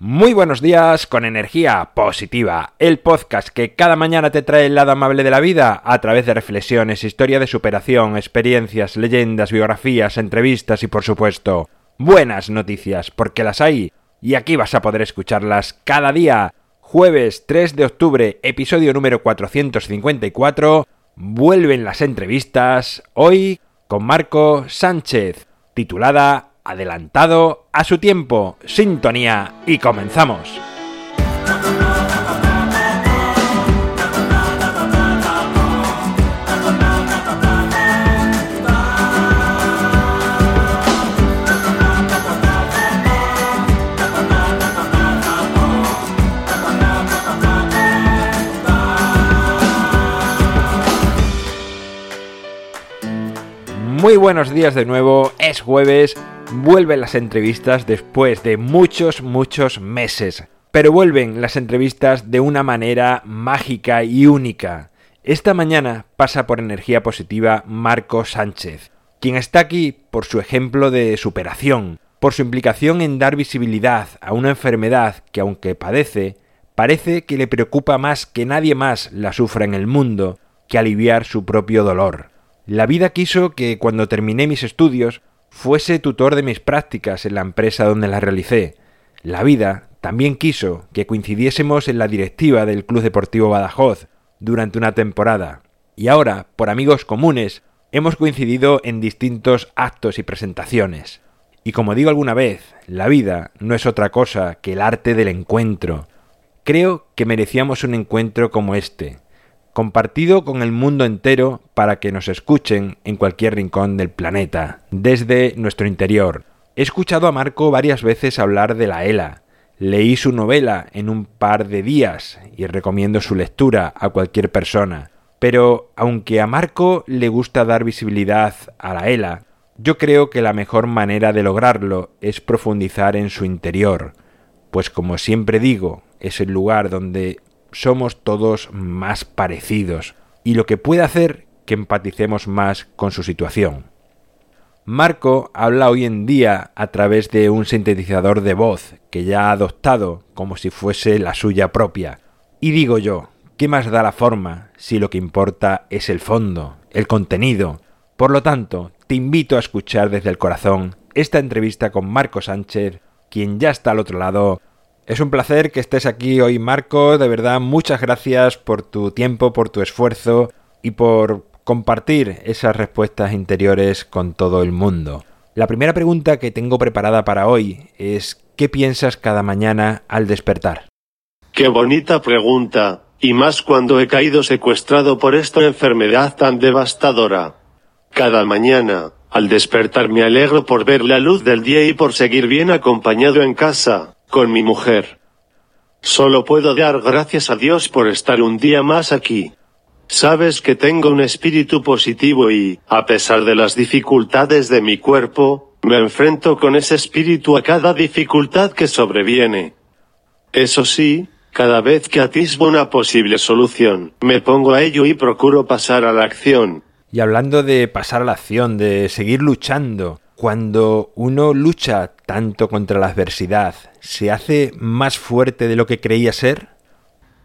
Muy buenos días con energía positiva, el podcast que cada mañana te trae el lado amable de la vida a través de reflexiones, historia de superación, experiencias, leyendas, biografías, entrevistas y por supuesto buenas noticias, porque las hay y aquí vas a poder escucharlas cada día. Jueves 3 de octubre, episodio número 454, vuelven las entrevistas, hoy con Marco Sánchez, titulada adelantado a su tiempo. Sintonía y comenzamos. Muy buenos días de nuevo, es jueves vuelven las entrevistas después de muchos, muchos meses. Pero vuelven las entrevistas de una manera mágica y única. Esta mañana pasa por energía positiva Marco Sánchez, quien está aquí por su ejemplo de superación, por su implicación en dar visibilidad a una enfermedad que aunque padece, parece que le preocupa más que nadie más la sufra en el mundo que aliviar su propio dolor. La vida quiso que cuando terminé mis estudios fuese tutor de mis prácticas en la empresa donde las realicé. La vida también quiso que coincidiésemos en la directiva del Club Deportivo Badajoz durante una temporada. Y ahora, por amigos comunes, hemos coincidido en distintos actos y presentaciones. Y como digo alguna vez, la vida no es otra cosa que el arte del encuentro. Creo que merecíamos un encuentro como este, compartido con el mundo entero para que nos escuchen en cualquier rincón del planeta, desde nuestro interior. He escuchado a Marco varias veces hablar de la ELA. Leí su novela en un par de días y recomiendo su lectura a cualquier persona. Pero aunque a Marco le gusta dar visibilidad a la ELA, yo creo que la mejor manera de lograrlo es profundizar en su interior, pues como siempre digo, es el lugar donde somos todos más parecidos y lo que puede hacer que empaticemos más con su situación. Marco habla hoy en día a través de un sintetizador de voz que ya ha adoptado como si fuese la suya propia. Y digo yo, ¿qué más da la forma si lo que importa es el fondo, el contenido? Por lo tanto, te invito a escuchar desde el corazón esta entrevista con Marco Sánchez, quien ya está al otro lado es un placer que estés aquí hoy, Marco. De verdad, muchas gracias por tu tiempo, por tu esfuerzo y por compartir esas respuestas interiores con todo el mundo. La primera pregunta que tengo preparada para hoy es ¿qué piensas cada mañana al despertar? Qué bonita pregunta, y más cuando he caído secuestrado por esta enfermedad tan devastadora. Cada mañana, al despertar me alegro por ver la luz del día y por seguir bien acompañado en casa con mi mujer. Solo puedo dar gracias a Dios por estar un día más aquí. Sabes que tengo un espíritu positivo y, a pesar de las dificultades de mi cuerpo, me enfrento con ese espíritu a cada dificultad que sobreviene. Eso sí, cada vez que atisbo una posible solución, me pongo a ello y procuro pasar a la acción. Y hablando de pasar a la acción, de seguir luchando, cuando uno lucha tanto contra la adversidad, ¿se hace más fuerte de lo que creía ser?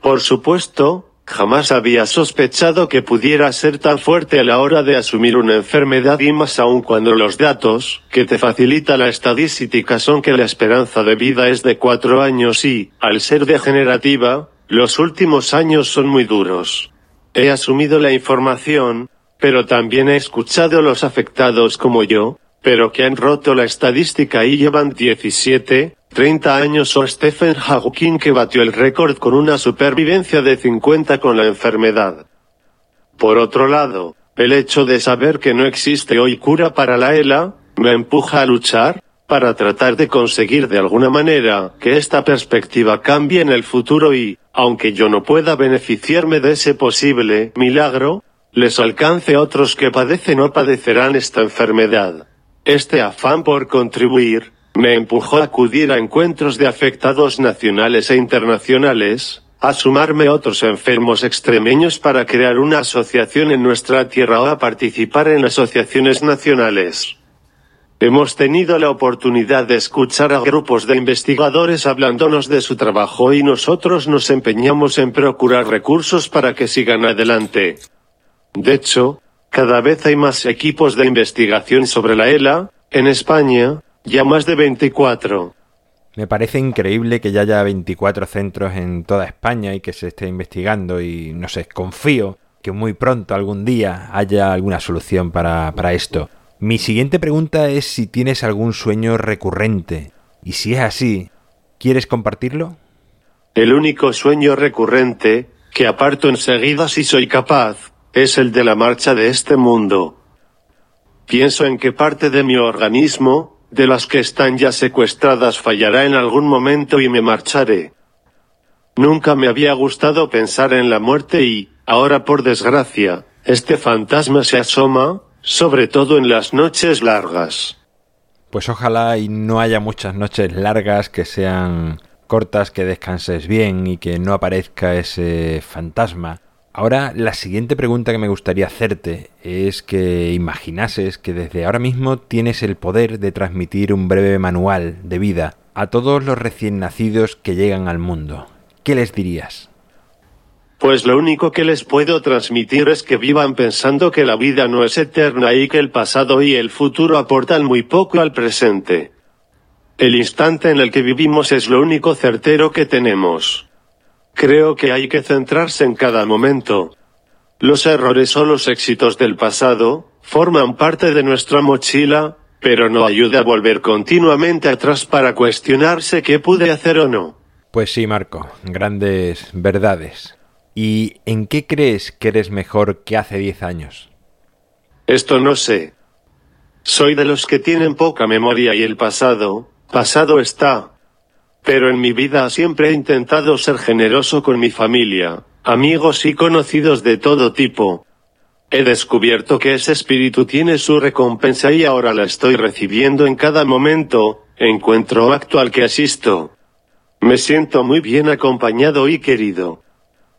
Por supuesto, jamás había sospechado que pudiera ser tan fuerte a la hora de asumir una enfermedad y más aún cuando los datos que te facilita la estadística son que la esperanza de vida es de cuatro años y, al ser degenerativa, los últimos años son muy duros. He asumido la información, pero también he escuchado a los afectados como yo, pero que han roto la estadística y llevan 17, 30 años o Stephen Hawking que batió el récord con una supervivencia de 50 con la enfermedad. Por otro lado, el hecho de saber que no existe hoy cura para la ELA, me empuja a luchar, para tratar de conseguir de alguna manera que esta perspectiva cambie en el futuro y, aunque yo no pueda beneficiarme de ese posible milagro, les alcance a otros que padecen o padecerán esta enfermedad. Este afán por contribuir, me empujó a acudir a encuentros de afectados nacionales e internacionales, a sumarme a otros enfermos extremeños para crear una asociación en nuestra tierra o a participar en asociaciones nacionales. Hemos tenido la oportunidad de escuchar a grupos de investigadores hablándonos de su trabajo y nosotros nos empeñamos en procurar recursos para que sigan adelante. De hecho, cada vez hay más equipos de investigación sobre la ELA, en España, ya más de 24. Me parece increíble que ya haya 24 centros en toda España y que se esté investigando y no sé, confío que muy pronto, algún día, haya alguna solución para, para esto. Mi siguiente pregunta es si tienes algún sueño recurrente. Y si es así, ¿quieres compartirlo? El único sueño recurrente, que aparto enseguida si soy capaz, es el de la marcha de este mundo. Pienso en que parte de mi organismo, de las que están ya secuestradas, fallará en algún momento y me marcharé. Nunca me había gustado pensar en la muerte y, ahora por desgracia, este fantasma se asoma, sobre todo en las noches largas. Pues ojalá y no haya muchas noches largas que sean cortas, que descanses bien y que no aparezca ese fantasma. Ahora, la siguiente pregunta que me gustaría hacerte es que imaginases que desde ahora mismo tienes el poder de transmitir un breve manual de vida a todos los recién nacidos que llegan al mundo. ¿Qué les dirías? Pues lo único que les puedo transmitir es que vivan pensando que la vida no es eterna y que el pasado y el futuro aportan muy poco al presente. El instante en el que vivimos es lo único certero que tenemos. Creo que hay que centrarse en cada momento. Los errores o los éxitos del pasado, forman parte de nuestra mochila, pero no ayuda a volver continuamente atrás para cuestionarse qué pude hacer o no. Pues sí, Marco, grandes verdades. ¿Y en qué crees que eres mejor que hace diez años? Esto no sé. Soy de los que tienen poca memoria y el pasado, pasado está. Pero en mi vida siempre he intentado ser generoso con mi familia, amigos y conocidos de todo tipo. He descubierto que ese espíritu tiene su recompensa y ahora la estoy recibiendo en cada momento, encuentro actual que asisto. Me siento muy bien acompañado y querido.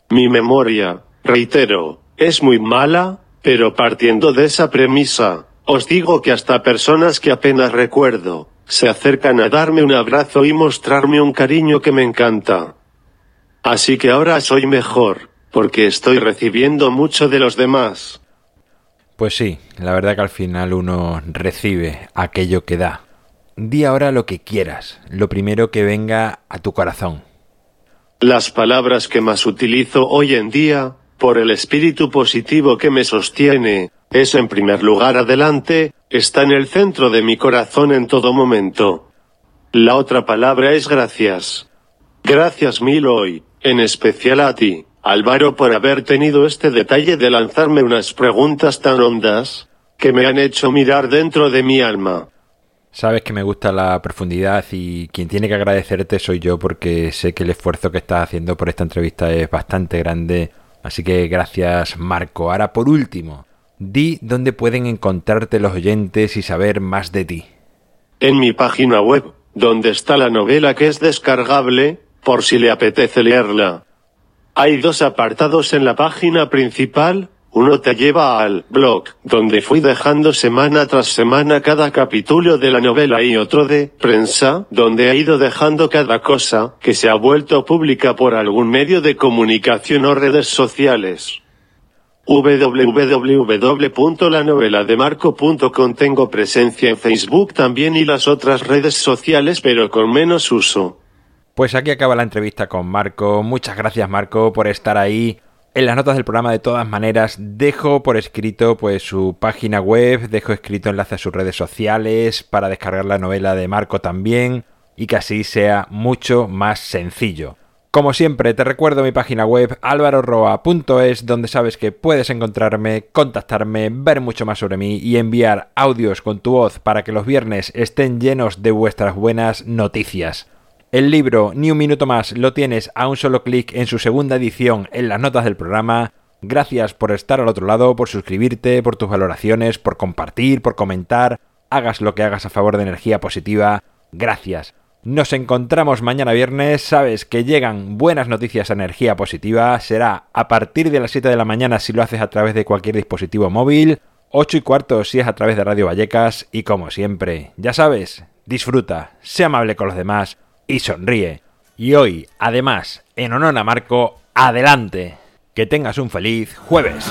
Mi memoria, reitero, es muy mala, pero partiendo de esa premisa, os digo que hasta personas que apenas recuerdo, se acercan a darme un abrazo y mostrarme un cariño que me encanta. Así que ahora soy mejor, porque estoy recibiendo mucho de los demás. Pues sí, la verdad que al final uno recibe aquello que da. Di ahora lo que quieras, lo primero que venga a tu corazón. Las palabras que más utilizo hoy en día, por el espíritu positivo que me sostiene, es en primer lugar adelante, está en el centro de mi corazón en todo momento. La otra palabra es gracias. Gracias mil hoy, en especial a ti, Álvaro, por haber tenido este detalle de lanzarme unas preguntas tan hondas, que me han hecho mirar dentro de mi alma. Sabes que me gusta la profundidad y quien tiene que agradecerte soy yo porque sé que el esfuerzo que estás haciendo por esta entrevista es bastante grande. Así que gracias Marco. Ahora por último, di dónde pueden encontrarte los oyentes y saber más de ti. En mi página web, donde está la novela que es descargable, por si le apetece leerla. Hay dos apartados en la página principal, uno te lleva al blog, donde fui dejando semana tras semana cada capítulo de la novela y otro de prensa, donde he ido dejando cada cosa que se ha vuelto pública por algún medio de comunicación o redes sociales www.lanovelademarco.com Tengo presencia en Facebook también y las otras redes sociales pero con menos uso. Pues aquí acaba la entrevista con Marco. Muchas gracias Marco por estar ahí. En las notas del programa, de todas maneras, dejo por escrito pues su página web, dejo escrito enlace a sus redes sociales para descargar la novela de Marco también y que así sea mucho más sencillo. Como siempre, te recuerdo mi página web alvaroroa.es donde sabes que puedes encontrarme, contactarme, ver mucho más sobre mí y enviar audios con tu voz para que los viernes estén llenos de vuestras buenas noticias. El libro Ni un minuto más lo tienes a un solo clic en su segunda edición en las notas del programa. Gracias por estar al otro lado, por suscribirte, por tus valoraciones, por compartir, por comentar. Hagas lo que hagas a favor de energía positiva. Gracias. Nos encontramos mañana viernes. Sabes que llegan buenas noticias a energía positiva. Será a partir de las 7 de la mañana si lo haces a través de cualquier dispositivo móvil. 8 y cuarto si es a través de Radio Vallecas y como siempre, ya sabes, disfruta, sé amable con los demás y sonríe. Y hoy, además, en honor a Marco, adelante. Que tengas un feliz jueves.